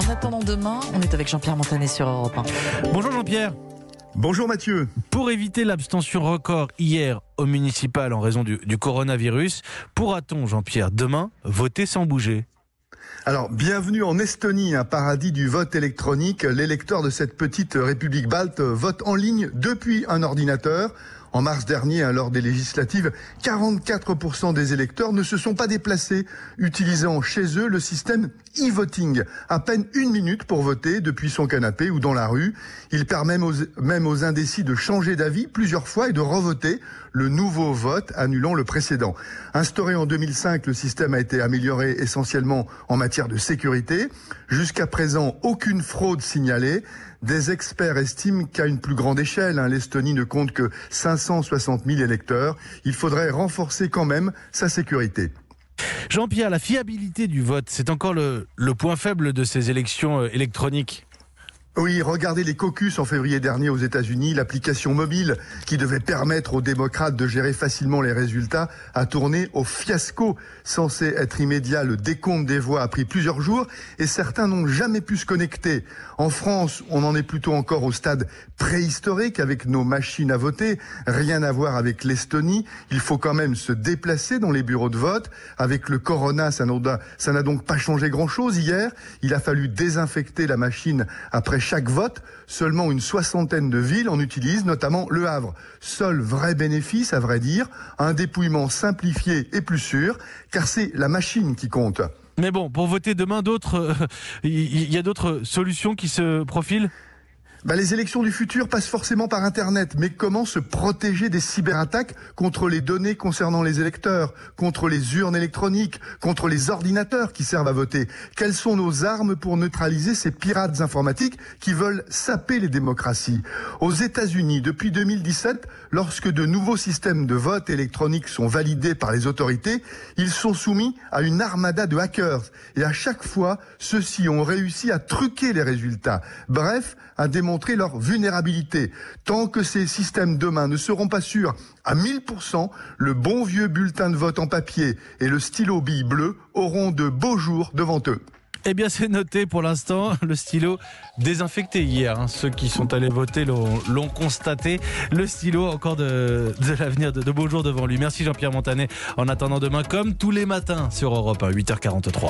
En attendant demain, on est avec Jean-Pierre Montanet sur Europe 1. Bonjour Jean-Pierre. Bonjour Mathieu. Pour éviter l'abstention record hier au municipal en raison du, du coronavirus, pourra-t-on, Jean-Pierre, demain voter sans bouger? Alors, bienvenue en Estonie, un paradis du vote électronique. L'électeur de cette petite république balte vote en ligne depuis un ordinateur. En mars dernier, hein, lors des législatives, 44% des électeurs ne se sont pas déplacés, utilisant chez eux le système e-voting. À peine une minute pour voter depuis son canapé ou dans la rue. Il permet même aux, indécis de changer d'avis plusieurs fois et de revoter le nouveau vote annulant le précédent. Instauré en 2005, le système a été amélioré essentiellement en matière de sécurité. Jusqu'à présent, aucune fraude signalée. Des experts estiment qu'à une plus grande échelle, hein, l'Estonie ne compte que 560 000 électeurs. Il faudrait renforcer quand même sa sécurité. Jean-Pierre, la fiabilité du vote, c'est encore le, le, point faible de ces élections euh, électroniques. Oui, regardez les caucus en février dernier aux États-Unis. L'application mobile qui devait permettre aux démocrates de gérer facilement les résultats a tourné au fiasco. Censé être immédiat, le décompte des voix a pris plusieurs jours et certains n'ont jamais pu se connecter. En France, on en est plutôt encore au stade préhistorique avec nos machines à voter. Rien à voir avec l'Estonie. Il faut quand même se déplacer dans les bureaux de vote. Avec le corona, ça n'a donc pas changé grand-chose hier. Il a fallu désinfecter la machine après chaque vote, seulement une soixantaine de villes en utilisent, notamment Le Havre. Seul vrai bénéfice, à vrai dire, un dépouillement simplifié et plus sûr, car c'est la machine qui compte. Mais bon, pour voter demain, d'autres, il euh, y a d'autres solutions qui se profilent? Bah, les élections du futur passent forcément par Internet, mais comment se protéger des cyberattaques contre les données concernant les électeurs, contre les urnes électroniques, contre les ordinateurs qui servent à voter? Quelles sont nos armes pour neutraliser ces pirates informatiques qui veulent saper les démocraties? Aux États-Unis, depuis 2017, lorsque de nouveaux systèmes de vote électronique sont validés par les autorités, ils sont soumis à une armada de hackers. Et à chaque fois, ceux-ci ont réussi à truquer les résultats. Bref, à démontrer montrer leur vulnérabilité. Tant que ces systèmes demain ne seront pas sûrs à 1000%, le bon vieux bulletin de vote en papier et le stylo bille bleu auront de beaux jours devant eux. Eh bien, c'est noté pour l'instant. Le stylo désinfecté hier. Hein. Ceux qui sont allés voter l'ont constaté. Le stylo, encore de, l'avenir, de, de beaux jours devant lui. Merci Jean-Pierre Montanet. En attendant demain, comme tous les matins sur Europe 1, 8h43.